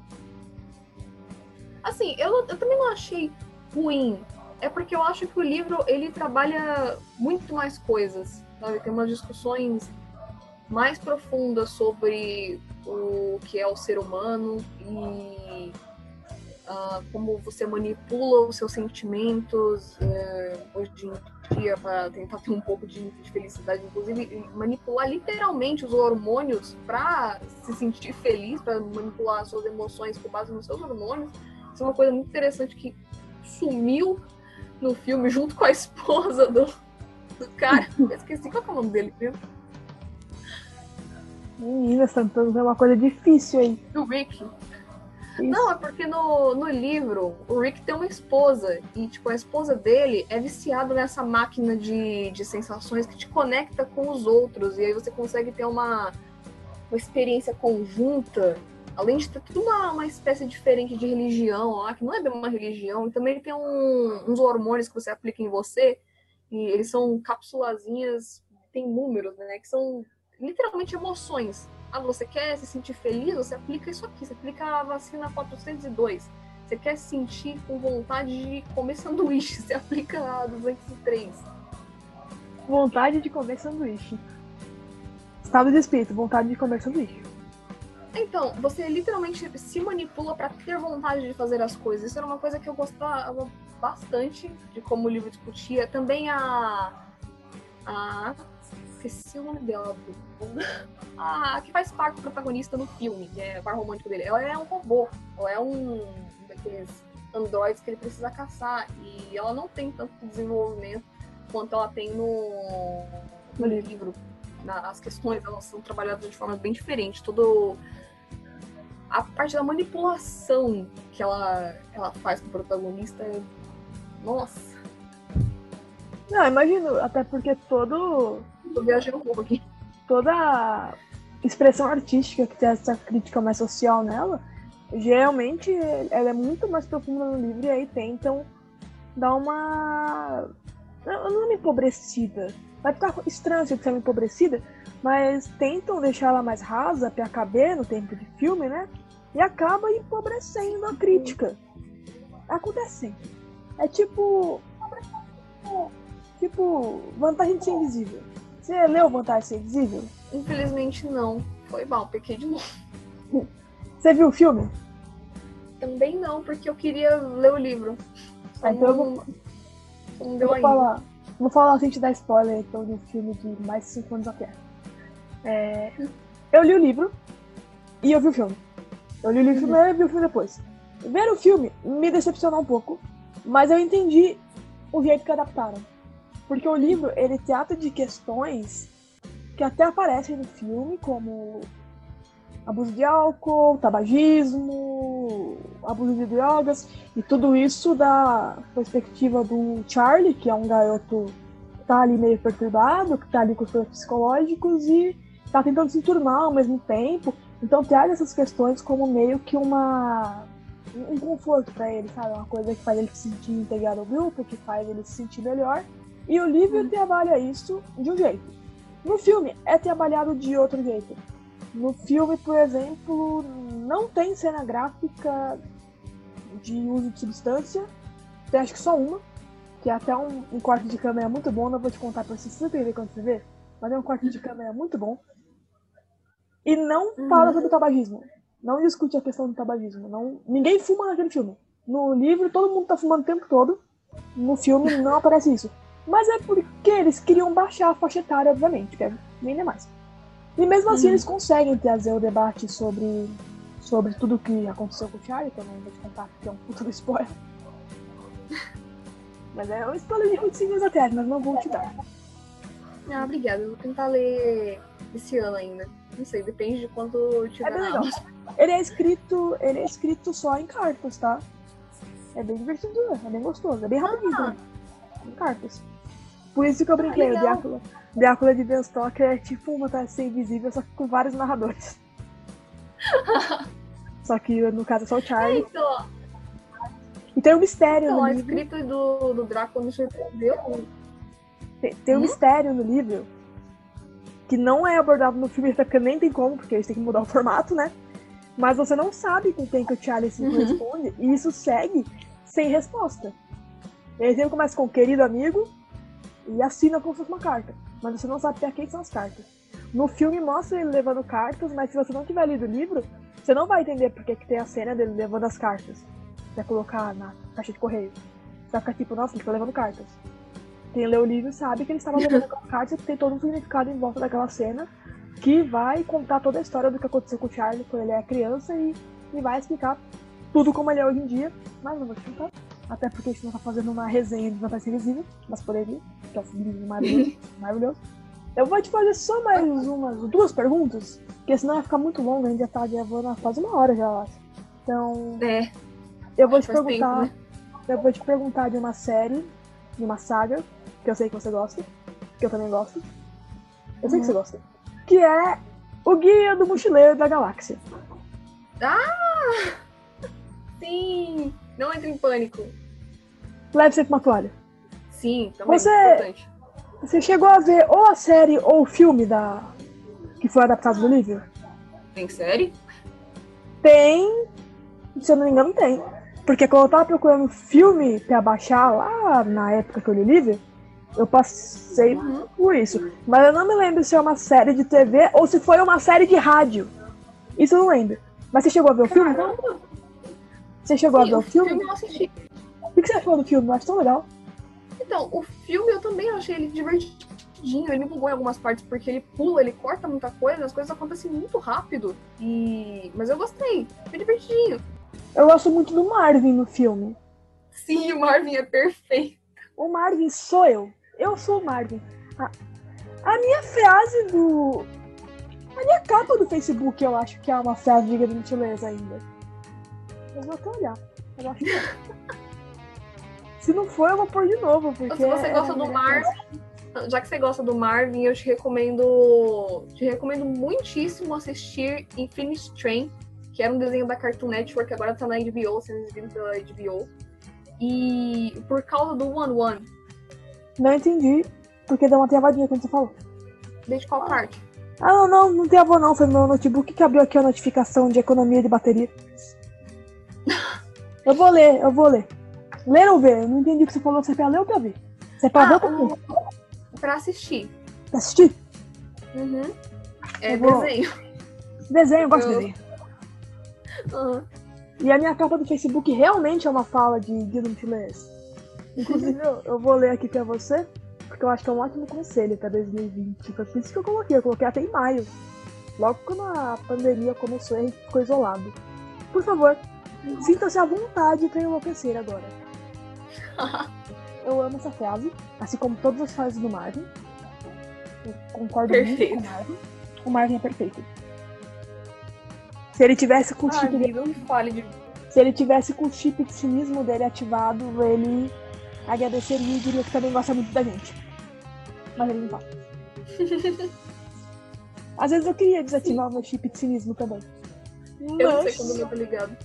Assim, eu, eu também não achei ruim. É porque eu acho que o livro ele trabalha muito mais coisas. Sabe? Tem umas discussões mais profundas sobre o que é o ser humano e ah, como você manipula os seus sentimentos eh, hoje em dia para tentar ter um pouco de, de felicidade, inclusive manipular literalmente os hormônios para se sentir feliz, para manipular suas emoções com base nos seus hormônios. Isso é uma coisa muito interessante que sumiu no filme junto com a esposa do, do cara. Eu esqueci qual é o nome dele mesmo. Meninas tentando ver uma coisa difícil aí. Do Rick. Isso. Não, é porque no, no livro o Rick tem uma esposa e, tipo, a esposa dele é viciada nessa máquina de, de sensações que te conecta com os outros e aí você consegue ter uma, uma experiência conjunta, além de ter tudo uma, uma espécie diferente de religião lá, que não é bem uma religião, e também tem um- uns hormônios que você aplica em você e eles são cápsulazinhas, tem números, né, que são literalmente emoções. Ah, você quer se sentir feliz? Você aplica isso aqui. Você aplica a vacina 402. Você quer se sentir com vontade de comer sanduíche? Você aplica a 203. Vontade de comer sanduíche. Estado de espírito, vontade de comer sanduíche. Então, você literalmente se manipula para ter vontade de fazer as coisas. Isso era uma coisa que eu gostava bastante de como o livro discutia. Também a. A. Esqueci o nome dela. A que faz parte do protagonista no filme, que é o par romântico dele. Ela é um robô. Ela é um daqueles androides que ele precisa caçar. E ela não tem tanto desenvolvimento quanto ela tem no, no livro. Na- as questões elas são trabalhadas de forma bem diferente. Todo a parte da manipulação que ela, ela faz com o protagonista é. Nossa, Não, imagino, até porque todo, tô viajando um pouco aqui. toda expressão artística que tem essa crítica mais social nela, geralmente ela é muito mais profunda no livro e aí tentam dar uma. Não, não uma empobrecida. Vai ficar estranho se eu disser empobrecida, mas tentam deixar ela mais rasa pra caber no tempo de filme, né? E acaba empobrecendo a crítica. Acontece sempre. É tipo. Tipo, Vantagem de Ser Invisível. Você leu Vantagem de Ser Invisível? Infelizmente não. Foi mal, pequei de novo. Você viu o filme? Também não, porque eu queria ler o livro. Ah, então eu não, vou, só não eu deu vou ainda. falar. Vou falar sem te dar spoiler então de um filme de mais de 5 anos atrás. É, eu li o livro e eu vi o filme. Eu li o livro primeiro e vi o filme depois. Ver o filme me decepcionou um pouco, mas eu entendi o jeito que adaptaram. Porque o livro, ele trata de questões que até aparecem no filme, como abuso de álcool, tabagismo, abuso de drogas, e tudo isso da perspectiva do Charlie, que é um garoto que tá ali meio perturbado, que tá ali com os problemas psicológicos e tá tentando se turnar ao mesmo tempo. Então traz essas questões como meio que uma um conforto pra ele, sabe? Uma coisa que faz ele se sentir integrado ao grupo, que faz ele se sentir melhor. E o livro trabalha isso de um jeito. No filme é trabalhado de outro jeito. No filme, por exemplo, não tem cena gráfica de uso de substância. Tem acho que só uma, que é até um, um corte de câmera muito bom. Não vou te contar pra você surpreender quando você ver, mas é um corte de câmera muito bom. e não Uhum. fala sobre o tabagismo. Não discute a questão do tabagismo. Não, ninguém fuma naquele filme. No livro, todo mundo tá fumando o tempo todo. No filme, não aparece isso. Mas é porque eles queriam baixar a faixa etária, obviamente, que é vender mais. E mesmo assim, Uhum. eles conseguem trazer o debate sobre, sobre tudo que aconteceu com o Charlie, que eu não vou te contar, porque é um puto do spoiler. Mas é um spoiler de 25 anos atrás, mas não vou te dar. Ah, obrigada. Eu vou tentar ler esse ano ainda. Não sei, depende de quando tiver É bem legal. Ele é escrito, ele é escrito só em cartas, tá? É bem divertido, é bem gostoso, é bem rapidinho Ah. Em cartas. Por isso que eu brinquei, o legal. Drácula, Drácula de Ben Stoker é tipo uma Fantasia Invisível, só que com vários narradores. só que no caso é só o Charlie. Então, E tem um mistério então no a livro. escrita do, do Drácula me surpreendeu. Tem, tem um Hum? mistério no livro que não é abordado no filme, até porque nem tem como, porque eles têm que mudar o formato, né? Mas você não sabe com quem que o Charlie se Uhum. corresponde, e isso segue sem resposta. Ele sempre começa com querido amigo e assina como se fosse uma carta. Mas você não sabe pra quem são as cartas. No filme mostra ele levando cartas, mas se você não tiver lido o livro, você não vai entender porque que tem a cena dele levando as cartas. Pra colocar na caixa de correio. Você vai ficar tipo, nossa, ele tá levando cartas. Quem lê o livro sabe que ele estava levando aquela carta e tem todo um significado em volta daquela cena que vai contar toda a história do que aconteceu com o Charlie quando ele é criança e, e vai explicar tudo como ele é hoje em dia. Mas não vou te contar. Até porque a gente não tá fazendo uma resenha de Fantasia Invisível, mas poderia, que é um livro maravilhoso. maravilhoso. Eu vou te fazer só mais umas duas perguntas, porque senão vai ficar muito longo, a gente já tá gravando há quase uma hora já, eu acho. Então, É, eu vou te Faz perguntar. tempo, né? Eu vou te perguntar de uma série, de uma saga, que eu sei que você gosta, que eu também gosto. Eu sei que você gosta. Que é o Guia do Mochileiro da Galáxia. sim. Não entre em pânico. Leve sempre uma toalha. Sim, também Você- importante. Você chegou a ver ou a série ou o filme da que foi adaptado do livro? Tem série? Tem. Se eu não me engano, tem. Porque quando eu tava procurando filme pra baixar lá na época que eu li o livro, eu passei Uhum. por isso. Mas eu não me lembro se é uma série de TV ou se foi uma série de rádio. Isso eu não lembro. Mas você chegou a ver o filme? Você chegou a sim, ver o o filme? filme eu assisti. O que você achou do filme? Eu acho tão legal. Então, o filme eu também achei ele divertidinho. Ele me bugou em algumas partes porque ele pula, ele corta muita coisa, as coisas acontecem muito rápido. E. Mas eu gostei. Foi divertidinho. Eu gosto muito do Marvin no filme. Sim, o Marvin é perfeito. O Marvin sou eu. Eu sou o Marvin. A, a minha frase do. A minha capa do Facebook eu acho que é uma frase de gentileza ainda. Eu vou até olhar. Eu acho que é. Se não for, eu vou pôr de novo, porque. Se você é- gosta do é- Marvin, já que você gosta do Marvin, eu te recomendo. Te recomendo muitíssimo assistir Infinite Train, que era um desenho da Cartoon Network, agora tá na HBO, sendo exibido pela HBO. E por causa do One One, Não entendi, porque deu uma travadinha quando você falou. desde qual parte? Ah, não, não, não travou não. Foi meu notebook que abriu aqui a notificação de economia de bateria. Eu vou ler, eu vou ler. Ler ou ver? Eu não entendi o que você falou. Você pra ler ou pra ver? Você é pra ver Ah, ou pra ver? pra assistir. Pra assistir? Uhum. É vou- desenho. Desenho, eu gosto de Eu- desenho. Aham. E a minha capa do Facebook realmente é uma fala de Guia do Mochileiro. Inclusive, eu, eu vou ler aqui pra você, porque eu acho que é um ótimo conselho pra 2020. Foi por isso que eu coloquei. Eu coloquei até em maio. Logo quando a pandemia começou a gente ficou isolado. Por favor, sinta-se à vontade para enlouquecer agora. Eu amo essa frase, assim como todas as frases do Marvin. Eu concordo muito Perfeito. com o Marvin. O Marvin é perfeito. Se ele tivesse com o chip não fale de. se ele tivesse com o chip de cinismo dele ativado, ele agradeceria e diria que também gosta muito da gente. Mas ele não fala. Às vezes eu queria desativar o meu chip de cinismo também. Eu não sei quando eu tô ligado.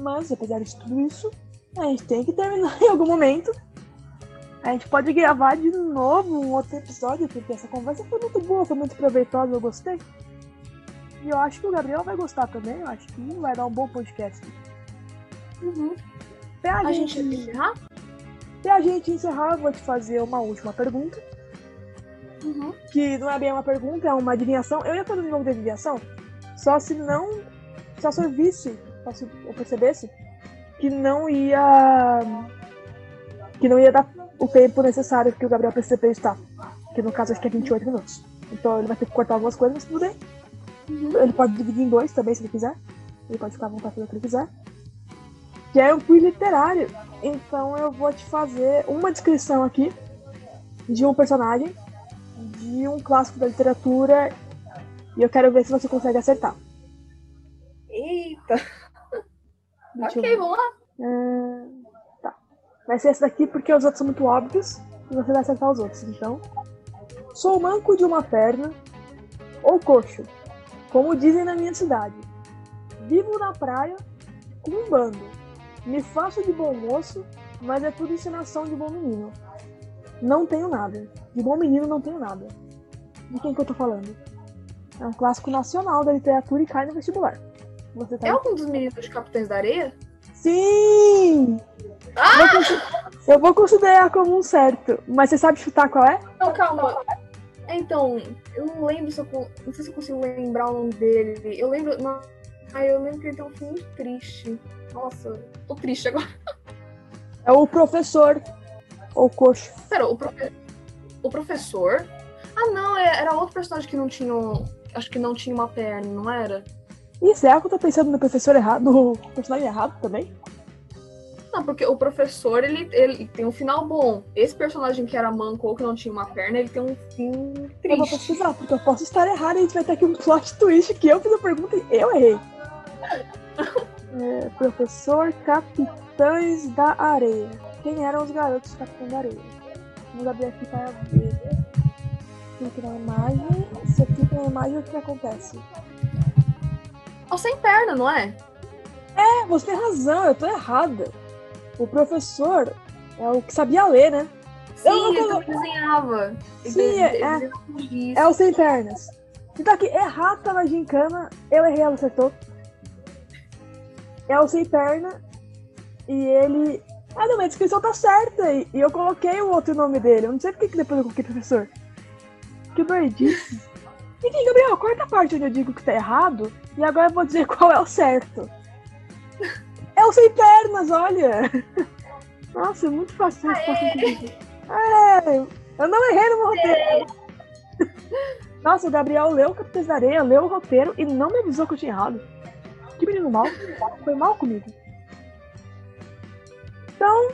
Mas, apesar de tudo isso, a gente tem que terminar em algum momento. A gente pode gravar de novo um outro episódio, porque essa conversa foi muito boa, foi muito proveitosa, eu gostei. E eu acho que o Gabriel vai gostar também, eu acho que vai dar um bom podcast. Uhum. Pra A gente, gente encerrar? Pra gente encerrar, eu vou te fazer uma última pergunta. Uhum. que não é bem uma pergunta, é uma adivinhação. Eu ia fazer um jogo de adivinhação, só se não. Só se eu visse, eu percebesse, que não ia. que não ia dar o tempo necessário que o Gabriel precisa acreditar. Que no caso acho que é 28 minutos. Então ele vai ter que cortar algumas coisas, mas tudo bem. Uhum. Ele pode dividir em dois também, se ele quiser. Ele pode ficar à vontade fazer o que ele quiser. Que é um quiz literário. Então eu vou te fazer uma descrição aqui de um personagem de um clássico da literatura e eu quero ver se você consegue acertar. Eita. Deixa ok, vamos lá. Ah, tá. Vai ser esse daqui porque os outros são muito óbvios e você vai acertar os outros. Então, sou manco de uma perna ou coxo, como dizem na minha cidade. Vivo na praia com um bando. Me faço de bom moço, mas é tudo ensinação de bom menino. Não tenho nada. De bom menino não tenho nada. De quem que eu tô falando? É um clássico nacional da literatura e cai no vestibular. Você tá É algum dos meninos de Capitães da Areia? Sim! Consi- Eu vou considerar como um certo, mas você sabe chutar qual é? Não, calma. Então, eu não lembro se eu. Não sei se eu consigo lembrar o nome dele. Eu lembro. Não, ah, eu lembro que ele tem um muito triste. Nossa, tô triste agora. É o professor. Ou coxo. Pera, o, profe- o professor. Ah, não, é- era outro personagem que não tinha. Acho que não tinha uma perna, não era? Ih, será que eu tô pensando no professor errado? No personagem errado também? Não, porque o professor, ele, ele tem um final bom. Esse personagem que era manco ou que não tinha uma perna, ele tem um fim Eu vou triste. pesquisar, porque eu posso estar errado e a gente vai ter aqui um plot twist que eu fiz a pergunta e eu errei. É, professor Capitães da Areia. Quem eram os garotos do Capitão da Areia? Vamos abrir aqui para ver. Clique na imagem. Se eu clico na imagem, o que acontece? Ou sem perna, não é? É, você tem razão, eu tô errada. O professor é o que sabia ler, né? Sim, Eu não ele colo- desenhava. Ele Sim, de- é- desenhava giz. É o sem pernas. Então aqui, errata na gincana, eu errei, ela acertou. É o sem perna e ele. Ah não, minha descrição tá certa e, e eu coloquei o outro nome dele. Eu não sei porque que depois eu coloquei professor. Que doidice. Enfim, Gabriel, corta a parte onde eu digo que tá errado e agora eu vou dizer qual é o certo. É o sem pernas, olha! Nossa, é muito fácil. É, eu não errei no meu roteiro. Nossa, o Gabriel leu o Capitães da Areia, leu o roteiro e não me avisou que eu tinha errado. Que menino mal. Foi mal comigo. Então,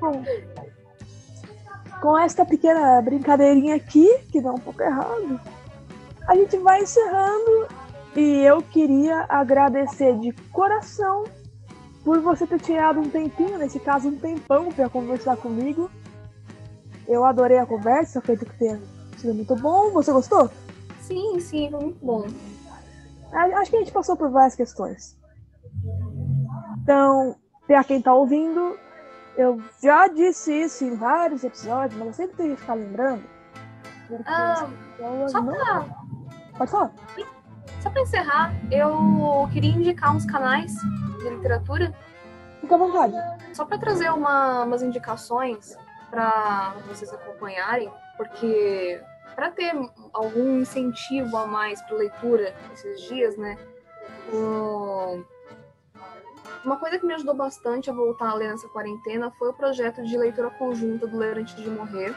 com, com esta pequena brincadeirinha aqui, que dá um pouco errado, a gente vai encerrando. E eu queria agradecer de coração por você ter tirado um tempinho, nesse caso um tempão, para conversar comigo. Eu adorei a conversa, acredito que tenha sido muito bom. Você gostou? Sim, sim, foi muito bom. Acho que a gente passou por várias questões. Então, pra quem tá ouvindo, eu já disse isso em vários episódios, mas eu sempre tenho que ficar lembrando. Ah, só não- pra, Pode falar. Só pra encerrar, eu queria indicar uns canais de literatura, Fica à vontade. só pra trazer uma- umas indicações pra vocês acompanharem, porque para ter algum incentivo a mais para leitura esses dias, né? o- Uma coisa que me ajudou bastante a voltar a ler nessa quarentena foi o projeto de leitura conjunta do Ler Antes de Morrer,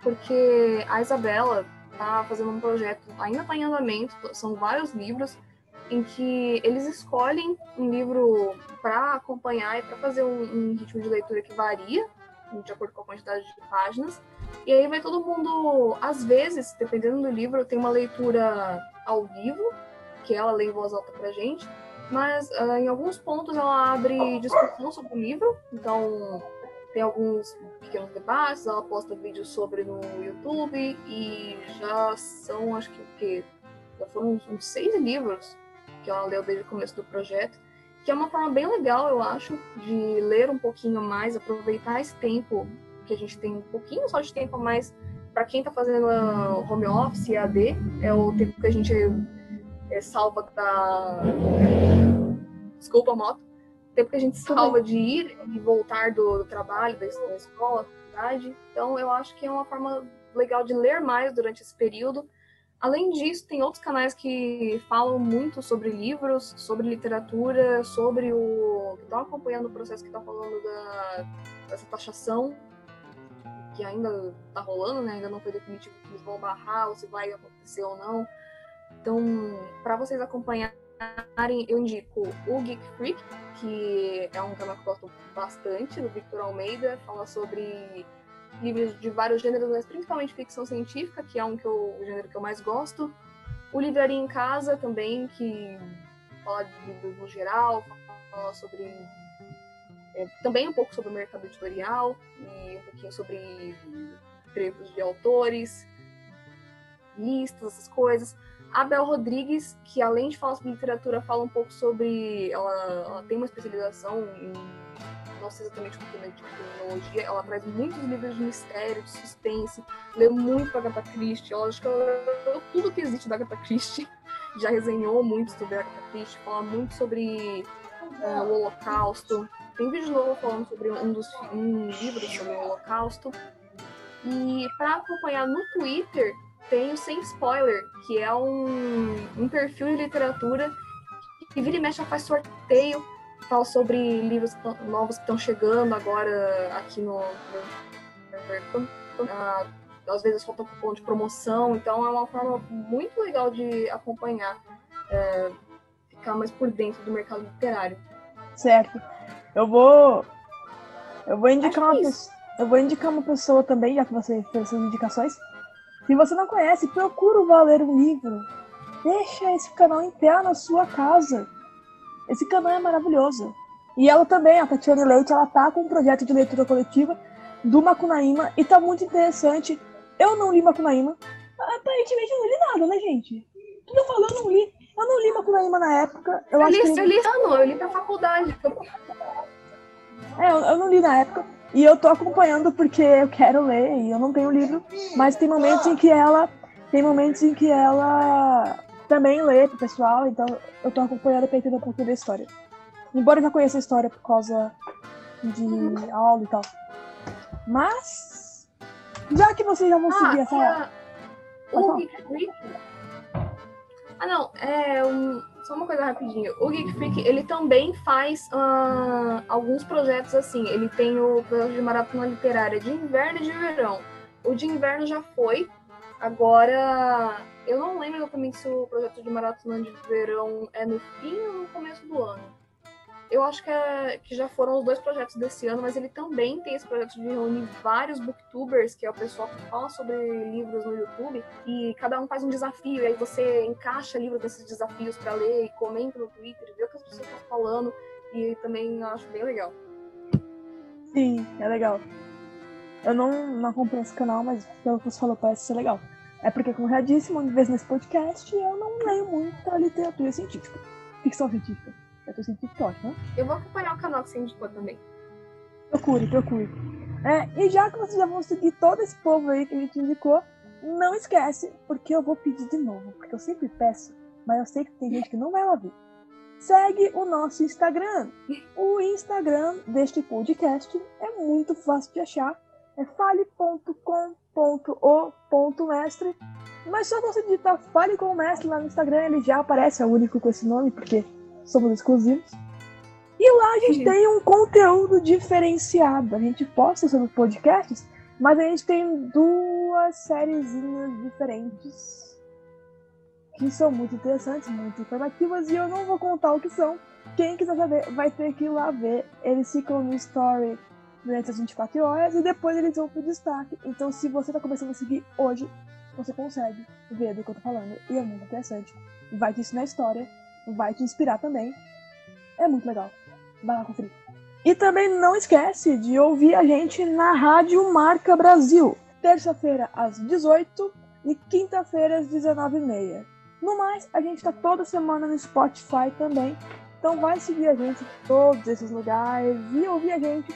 porque a Isabela tá fazendo um projeto, ainda está em andamento, são vários livros, em que eles escolhem um livro para acompanhar e para fazer um, um ritmo de leitura que varia, de acordo com a quantidade de páginas. E aí vai todo mundo, às vezes, dependendo do livro, tem uma leitura ao vivo, que ela lê em voz alta pra gente, mas ah, em alguns pontos ela abre discussão sobre o livro, então tem alguns pequenos debates, ela posta vídeos sobre no YouTube e já são, acho que o quê? Já foram uns, uns seis livros que ela leu desde o começo do projeto, que é uma forma bem legal, eu acho, de ler um pouquinho mais, aproveitar esse tempo que a gente tem um pouquinho só de tempo a mais para quem está fazendo ah, home office e AD, é o tempo que a gente é, salva da. Desculpa, moto. Tempo que a gente salva de ir e voltar do, do trabalho, da, escola, da faculdade. Então, eu acho que é uma forma legal de ler mais durante esse período. Além disso, tem outros canais que falam muito sobre livros, sobre literatura, sobre o. que estão acompanhando o processo que está falando da, dessa taxação, que ainda está rolando, né? Ainda não foi definitivo que eles vão barrar ou se vai acontecer ou não. Então, para vocês acompanharem, eu indico o Geek Freak, que é um canal que eu gosto bastante, do Victor Almeida, fala sobre livros de vários gêneros, mas principalmente ficção científica, que é um que eu, o gênero que eu mais gosto. O Livraria em Casa também, que fala de livros no geral, fala sobre. É, também um pouco sobre o mercado editorial e um pouquinho sobre trechos de autores, listas, essas coisas. A Bel Rodrigues, que além de falar sobre literatura, fala um pouco sobre. Ela, ela tem uma especialização em não sei exatamente o que é de criminologia, ela traz muitos livros de mistério, de suspense, lê muito Agatha Christie, eu acho que ela, tudo que existe da Agatha Christie, já resenhou muito sobre a Agatha Christie, fala muito sobre uh, o Holocausto, tem vídeo novo falando sobre um dos um livro sobre o Holocausto, e para acompanhar no Twitter, tem o Sem Spoiler, que é um, um perfil de literatura que vira e mexe faz sorteio fala sobre livros novos que estão chegando agora aqui no, no ah, às vezes falta cupom de promoção, então é uma forma muito legal de acompanhar, é, ficar mais por dentro do mercado literário. Certo. Eu vou eu vou indicar uma é pessoa, eu vou indicar uma pessoa também, já que você fez essas indicações. Se você não conhece, procura o Valer um livro. Deixa esse canal em pé na sua casa esse canal é maravilhoso. E ela também, a Tatiana Leite, ela tá com um projeto de leitura coletiva do Macunaíma e tá muito interessante. Eu não li Macunaíma. Aparentemente eu não li nada, né, gente? Tudo falo, eu não li. Eu não li Macunaíma na época. Eu, eu li, que... eu li ano, eu li pra faculdade. É, eu, eu não li na época. E eu tô acompanhando porque eu quero ler e eu não tenho livro. Mas tem momentos em que ela. Tem momentos em que ela também lê pro pessoal, então eu tô acompanhando pra entender um pouquinho da história. Embora eu já conheça a história por causa de aula e tal. Mas, já que vocês já vão ah, seguir essa. O Freak. Ah, não, é um... só uma coisa rapidinho. O Geek Freak, ele também faz uh, alguns projetos assim. Ele tem o projeto de maratona literária de inverno e de verão. O de inverno já foi, agora eu não lembro exatamente se o projeto de maratona de verão é no fim ou no começo do ano. Eu acho que, é, que já foram os dois projetos desse ano, mas ele também tem esse projeto de reunir vários booktubers, que é o pessoal que fala sobre livros no YouTube, e cada um faz um desafio, e aí você encaixa livros desses desafios para ler, e comenta no Twitter, vê o que as pessoas estão falando, e também acho bem legal. Sim, é legal. Eu não, não acompanho esse canal, mas pelo que você falou, parece ser legal. É porque, como já disse uma vez nesse podcast, eu não leio muita literatura científica. Ficção científica. É ótimo, né? Eu vou acompanhar o canal que você indicou também. Procure, procure. É, e já que vocês já vão seguir todo esse povo aí que a gente indicou, não esquece, porque eu vou pedir de novo, porque eu sempre peço, mas eu sei que tem gente que não vai ouvir. Segue o nosso Instagram. O Instagram deste podcast é muito fácil de achar. É fale.com fale.o.mestre. Mas só você digitar Fale com o Mestre lá no Instagram, ele já aparece, é o único com esse nome, porque somos exclusivos. E lá a gente tem um conteúdo diferenciado. A gente posta sobre podcasts, mas a gente tem duas sériezinhas diferentes que são muito interessantes, muito informativas, e eu não vou contar o que são. Quem quiser saber vai ter que ir lá ver. Eles ficam no story durante as 24 horas e depois eles vão pro destaque. Então, se você tá começando a seguir hoje, você consegue ver do que eu tô falando. E é muito interessante. Vai te ensinar a história, vai te inspirar também. É muito legal. Vai lá conferir. E também não esquece de ouvir a gente na Rádio Marca Brasil. Terça-feira às 18 e quinta-feira às 19h30. No mais, a gente tá toda semana no Spotify também. Então vai seguir a gente em todos esses lugares e ouvir a gente